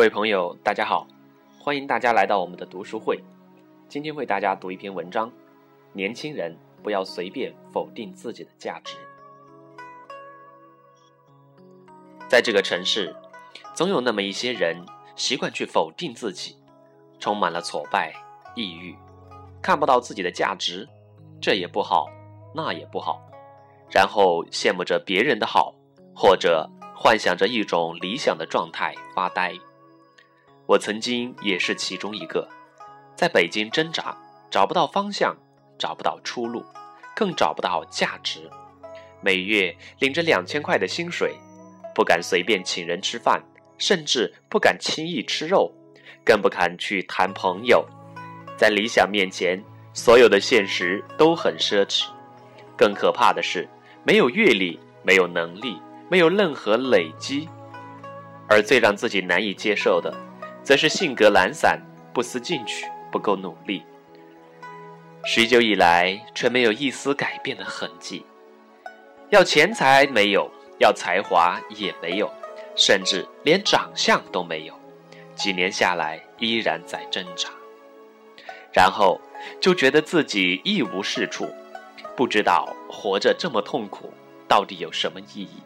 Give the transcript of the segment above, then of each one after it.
各位朋友，大家好，欢迎大家来到我们的读书会。今天为大家读一篇文章：年轻人不要随便否定自己的价值。在这个城市，总有那么一些人习惯去否定自己，充满了挫败、抑郁，看不到自己的价值，这也不好，那也不好，然后羡慕着别人的好，或者幻想着一种理想的状态发呆。我曾经也是其中一个，在北京挣扎，找不到方向，找不到出路，更找不到价值。每月领着两千块的薪水，不敢随便请人吃饭，甚至不敢轻易吃肉，更不敢去谈朋友。在理想面前，所有的现实都很奢侈。更可怕的是，没有阅历，没有能力，没有任何累积。而最让自己难以接受的。则是性格懒散、不思进取、不够努力，许久以来却没有一丝改变的痕迹。要钱财没有，要才华也没有，甚至连长相都没有。几年下来，依然在挣扎，然后就觉得自己一无是处，不知道活着这么痛苦到底有什么意义，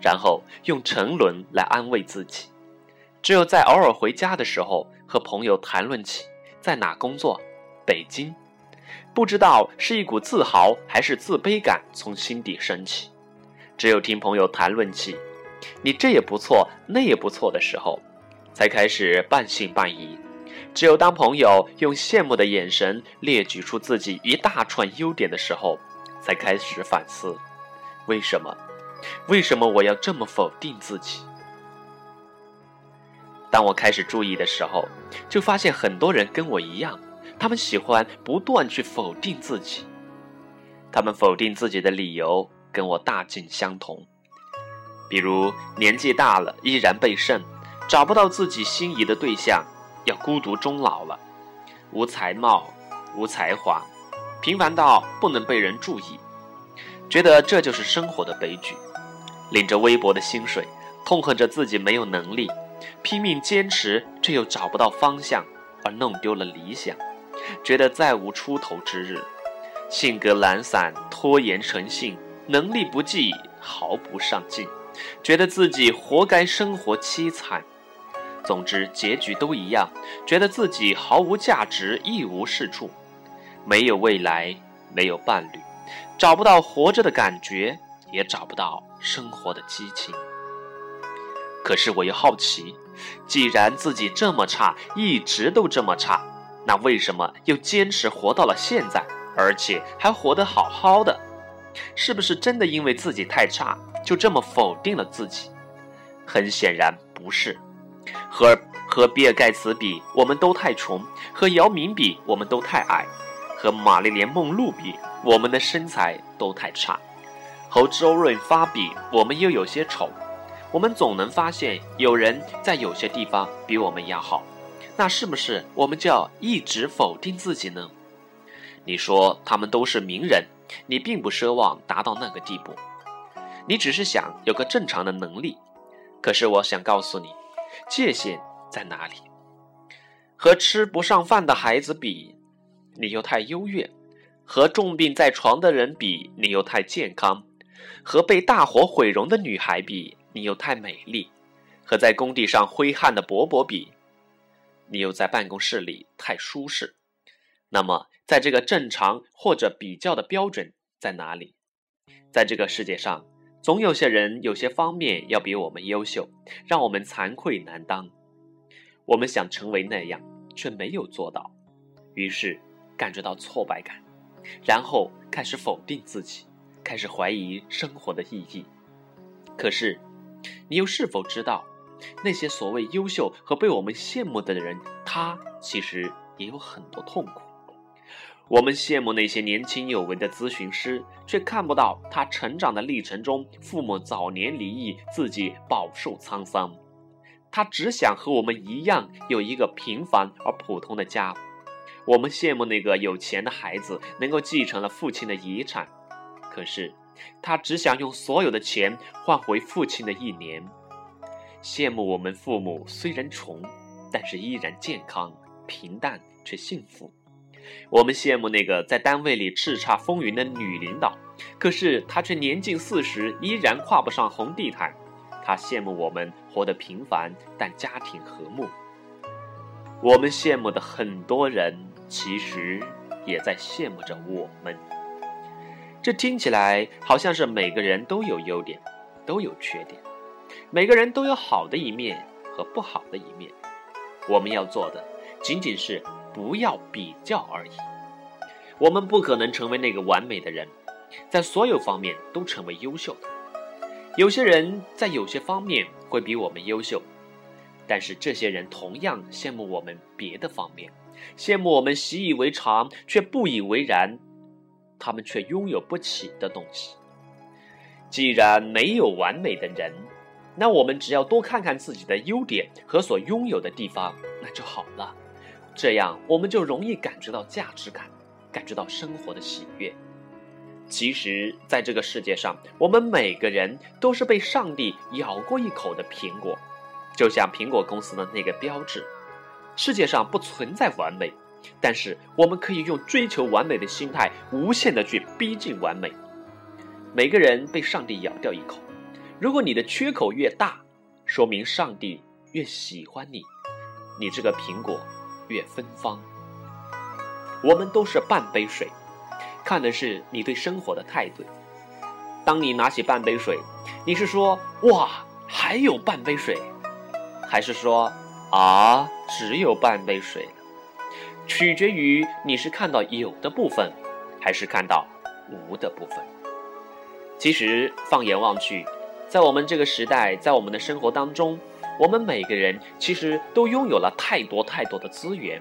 然后用沉沦来安慰自己。只有在偶尔回家的时候，和朋友谈论起在哪工作，北京，不知道是一股自豪还是自卑感从心底升起。只有听朋友谈论起你这也不错那也不错的时候，才开始半信半疑。只有当朋友用羡慕的眼神列举出自己一大串优点的时候，才开始反思：为什么？为什么我要这么否定自己？当我开始注意的时候，就发现很多人跟我一样，他们喜欢不断去否定自己。他们否定自己的理由跟我大径相同，比如年纪大了依然被剩，找不到自己心仪的对象，要孤独终老了，无才貌，无才华，平凡到不能被人注意，觉得这就是生活的悲剧。领着微薄的薪水，痛恨着自己没有能力。拼命坚持，却又找不到方向，而弄丢了理想，觉得再无出头之日。性格懒散，拖延成性，能力不济，毫不上进，觉得自己活该生活凄惨。总之，结局都一样，觉得自己毫无价值，一无是处，没有未来，没有伴侣，找不到活着的感觉，也找不到生活的激情。可是我又好奇，既然自己这么差，一直都这么差，那为什么又坚持活到了现在，而且还活得好好的？是不是真的因为自己太差，就这么否定了自己？很显然不是。和和比尔盖茨比，我们都太穷；和姚明比，我们都太矮；和玛丽莲梦露比，我们的身材都太差；和周润发比，我们又有些丑。我们总能发现有人在有些地方比我们要好，那是不是我们就要一直否定自己呢？你说他们都是名人，你并不奢望达到那个地步，你只是想有个正常的能力。可是我想告诉你，界限在哪里？和吃不上饭的孩子比，你又太优越；和重病在床的人比，你又太健康；和被大火毁容的女孩比。你又太美丽，和在工地上挥汗的伯伯比，你又在办公室里太舒适。那么，在这个正常或者比较的标准在哪里？在这个世界上，总有些人有些方面要比我们优秀，让我们惭愧难当。我们想成为那样，却没有做到，于是感觉到挫败感，然后开始否定自己，开始怀疑生活的意义。可是。你又是否知道，那些所谓优秀和被我们羡慕的人，他其实也有很多痛苦。我们羡慕那些年轻有为的咨询师，却看不到他成长的历程中，父母早年离异，自己饱受沧桑。他只想和我们一样，有一个平凡而普通的家。我们羡慕那个有钱的孩子，能够继承了父亲的遗产。可是。他只想用所有的钱换回父亲的一年。羡慕我们父母虽然穷，但是依然健康、平淡却幸福。我们羡慕那个在单位里叱咤风云的女领导，可是她却年近四十，依然跨不上红地毯。她羡慕我们活得平凡，但家庭和睦。我们羡慕的很多人，其实也在羡慕着我们。这听起来好像是每个人都有优点，都有缺点，每个人都有好的一面和不好的一面。我们要做的仅仅是不要比较而已。我们不可能成为那个完美的人，在所有方面都成为优秀的。有些人在有些方面会比我们优秀。但是这些人同样羡慕我们别的方面，羡慕我们习以为常却不以为然，他们却拥有不起的东西。既然没有完美的人，那我们只要多看看自己的优点和所拥有的地方，那就好了。这样我们就容易感觉到价值感，感觉到生活的喜悦。其实，在这个世界上，我们每个人都是被上帝咬过一口的苹果。就像苹果公司的那个标志，世界上不存在完美，但是我们可以用追求完美的心态，无限的去逼近完美。每个人被上帝咬掉一口，如果你的缺口越大，说明上帝越喜欢你，你这个苹果越芬芳。我们都是半杯水，看的是你对生活的态度。当你拿起半杯水，你是说哇，还有半杯水。还是说，啊，只有半杯水，取决于你是看到有的部分，还是看到无的部分。其实，放眼望去，在我们这个时代，在我们的生活当中，我们每个人其实都拥有了太多太多的资源，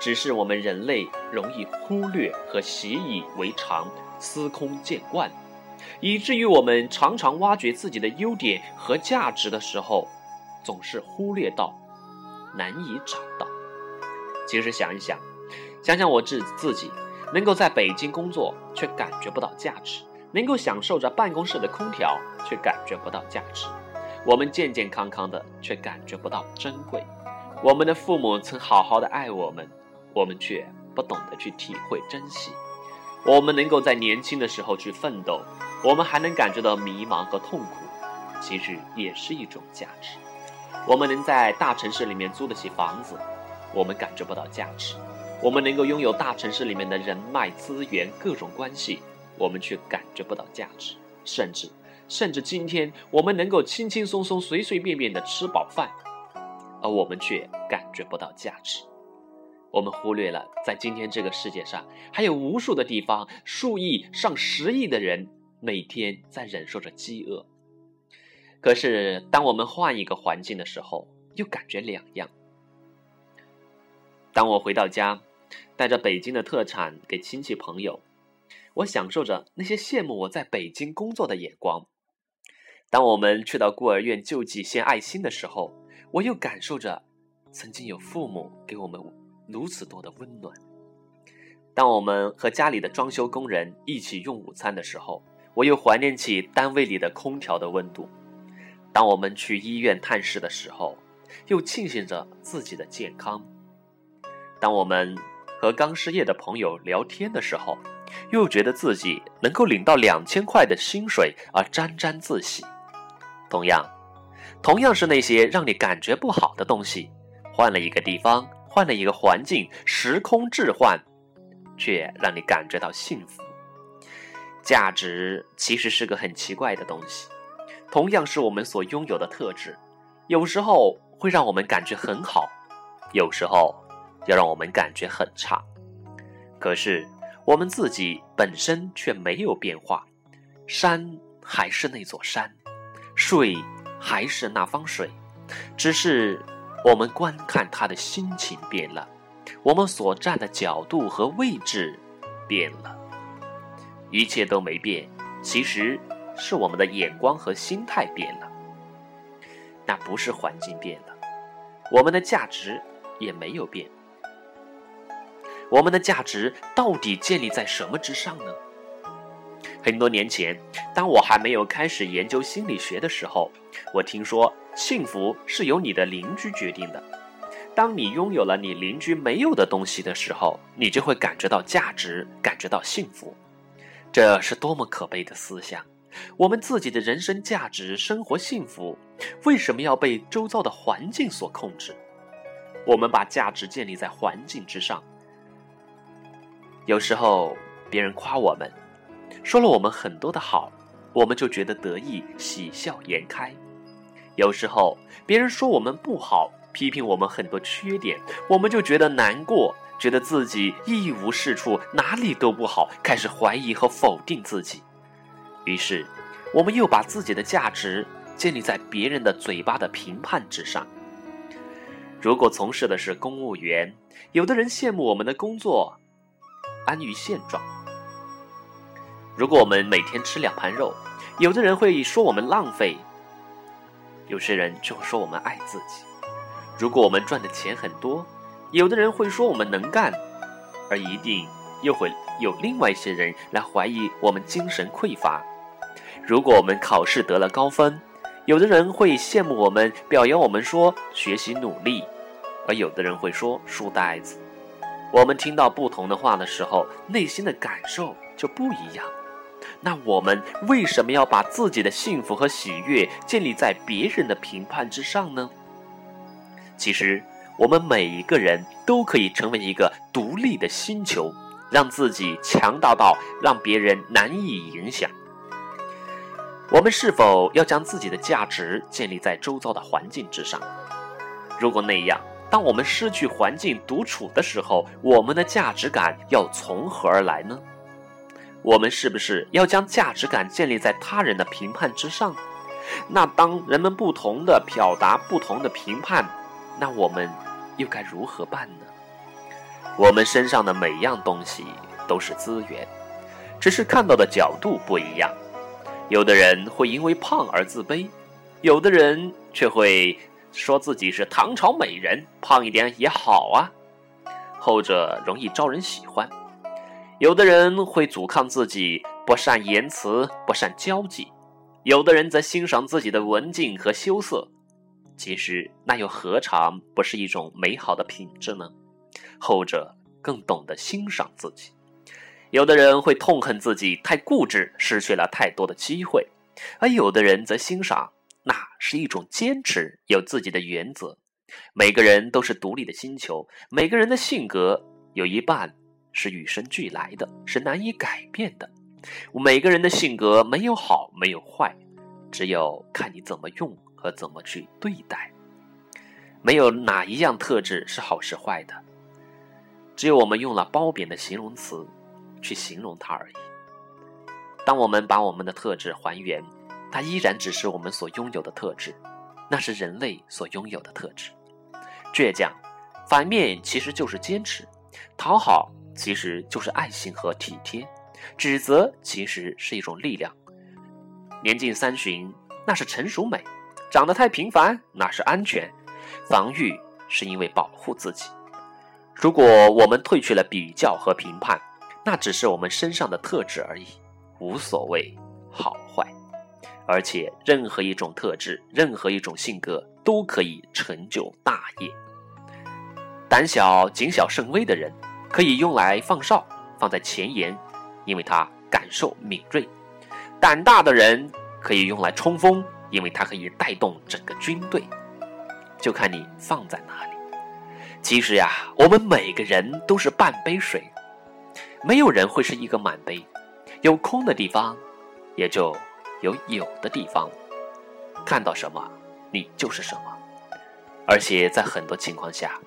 只是我们人类容易忽略和习以为常、司空见惯，以至于我们常常挖掘自己的优点和价值的时候。总是忽略到，难以找到。其实想一想，想想我自自己，能够在北京工作却感觉不到价值，能够享受着办公室的空调却感觉不到价值，我们健健康康的却感觉不到珍贵。我们的父母曾好好的爱我们，我们却不懂得去体会珍惜。我们能够在年轻的时候去奋斗，我们还能感觉到迷茫和痛苦，其实也是一种价值。我们能在大城市里面租得起房子，我们感觉不到价值；我们能够拥有大城市里面的人脉资源、各种关系，我们却感觉不到价值。甚至，甚至今天我们能够轻轻松松、随随便便的吃饱饭，而我们却感觉不到价值。我们忽略了，在今天这个世界上，还有无数的地方，数亿、上十亿的人每天在忍受着饥饿。可是，当我们换一个环境的时候，又感觉两样。当我回到家，带着北京的特产给亲戚朋友，我享受着那些羡慕我在北京工作的眼光；当我们去到孤儿院救济献爱心的时候，我又感受着曾经有父母给我们如此多的温暖；当我们和家里的装修工人一起用午餐的时候，我又怀念起单位里的空调的温度。当我们去医院探视的时候，又庆幸着自己的健康；当我们和刚失业的朋友聊天的时候，又觉得自己能够领到两千块的薪水而沾沾自喜。同样，同样是那些让你感觉不好的东西，换了一个地方，换了一个环境，时空置换，却让你感觉到幸福。价值其实是个很奇怪的东西。同样是我们所拥有的特质，有时候会让我们感觉很好，有时候要让我们感觉很差。可是我们自己本身却没有变化，山还是那座山，水还是那方水，只是我们观看它的心情变了，我们所站的角度和位置变了，一切都没变。其实。是我们的眼光和心态变了，那不是环境变了，我们的价值也没有变。我们的价值到底建立在什么之上呢？很多年前，当我还没有开始研究心理学的时候，我听说幸福是由你的邻居决定的。当你拥有了你邻居没有的东西的时候，你就会感觉到价值，感觉到幸福。这是多么可悲的思想！我们自己的人生价值、生活幸福，为什么要被周遭的环境所控制？我们把价值建立在环境之上。有时候别人夸我们，说了我们很多的好，我们就觉得得意，喜笑颜开；有时候别人说我们不好。批评我们很多缺点，我们就觉得难过，觉得自己一无是处，哪里都不好，开始怀疑和否定自己。于是，我们又把自己的价值建立在别人的嘴巴的评判之上。如果从事的是公务员，有的人羡慕我们的工作安于现状；如果我们每天吃两盘肉，有的人会说我们浪费，有些人就会说我们爱自己。如果我们赚的钱很多，有的人会说我们能干，而一定又会有另外一些人来怀疑我们精神匮乏。如果我们考试得了高分，有的人会羡慕我们，表扬我们说学习努力，而有的人会说书呆子。我们听到不同的话的时候，内心的感受就不一样。那我们为什么要把自己的幸福和喜悦建立在别人的评判之上呢？其实，我们每一个人都可以成为一个独立的星球，让自己强大到让别人难以影响。我们是否要将自己的价值建立在周遭的环境之上？如果那样，当我们失去环境独处的时候，我们的价值感要从何而来呢？我们是不是要将价值感建立在他人的评判之上？那当人们不同的表达不同的评判，那我们又该如何办呢？我们身上的每样东西都是资源，只是看到的角度不一样。有的人会因为胖而自卑，有的人却会说自己是唐朝美人，胖一点也好啊。后者容易招人喜欢。有的人会阻抗自己不善言辞、不善交际，有的人则欣赏自己的文静和羞涩。其实，那又何尝不是一种美好的品质呢？后者更懂得欣赏自己。有的人会痛恨自己太固执，失去了太多的机会；而有的人则欣赏，那是一种坚持，有自己的原则。每个人都是独立的星球，每个人的性格有一半是与生俱来的，是难以改变的。每个人的性格没有好，没有坏，只有看你怎么用。和怎么去对待，没有哪一样特质是好是坏的，只有我们用了褒贬的形容词去形容它而已。当我们把我们的特质还原，它依然只是我们所拥有的特质，那是人类所拥有的特质。倔强，反面其实就是坚持；讨好，其实就是爱心和体贴；指责，其实是一种力量。年近三旬，那是成熟美。长得太平凡，那是安全；防御是因为保护自己。如果我们褪去了比较和评判，那只是我们身上的特质而已，无所谓好。而且，任何一种特质，任何一种性格，都可以成就大业。胆小、谨小慎微的人，可以用来放哨，放在前沿，因为他感受敏锐；胆大的人可以用来冲锋。因为他可以带动整个军队，就看你放在哪里。其实呀，我们每个人都是半杯水，没有人会是一个满杯。有空的地方，也就有有的地方。看到什么，你就是什么。而且在很多情况下，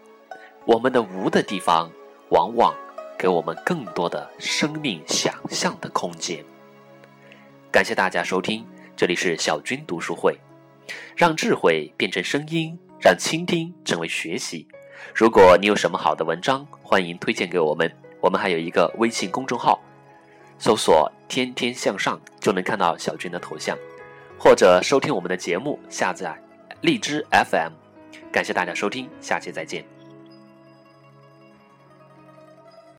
我们的无的地方，往往给我们更多的生命想象的空间。感谢大家收听。这里是小军读书会，让智慧变成声音，让倾听成为学习。如果你有什么好的文章，欢迎推荐给我们。我们还有一个微信公众号，搜索“天天向上”就能看到小军的头像，或者收听我们的节目，下载荔枝 FM。感谢大家收听，下期再见。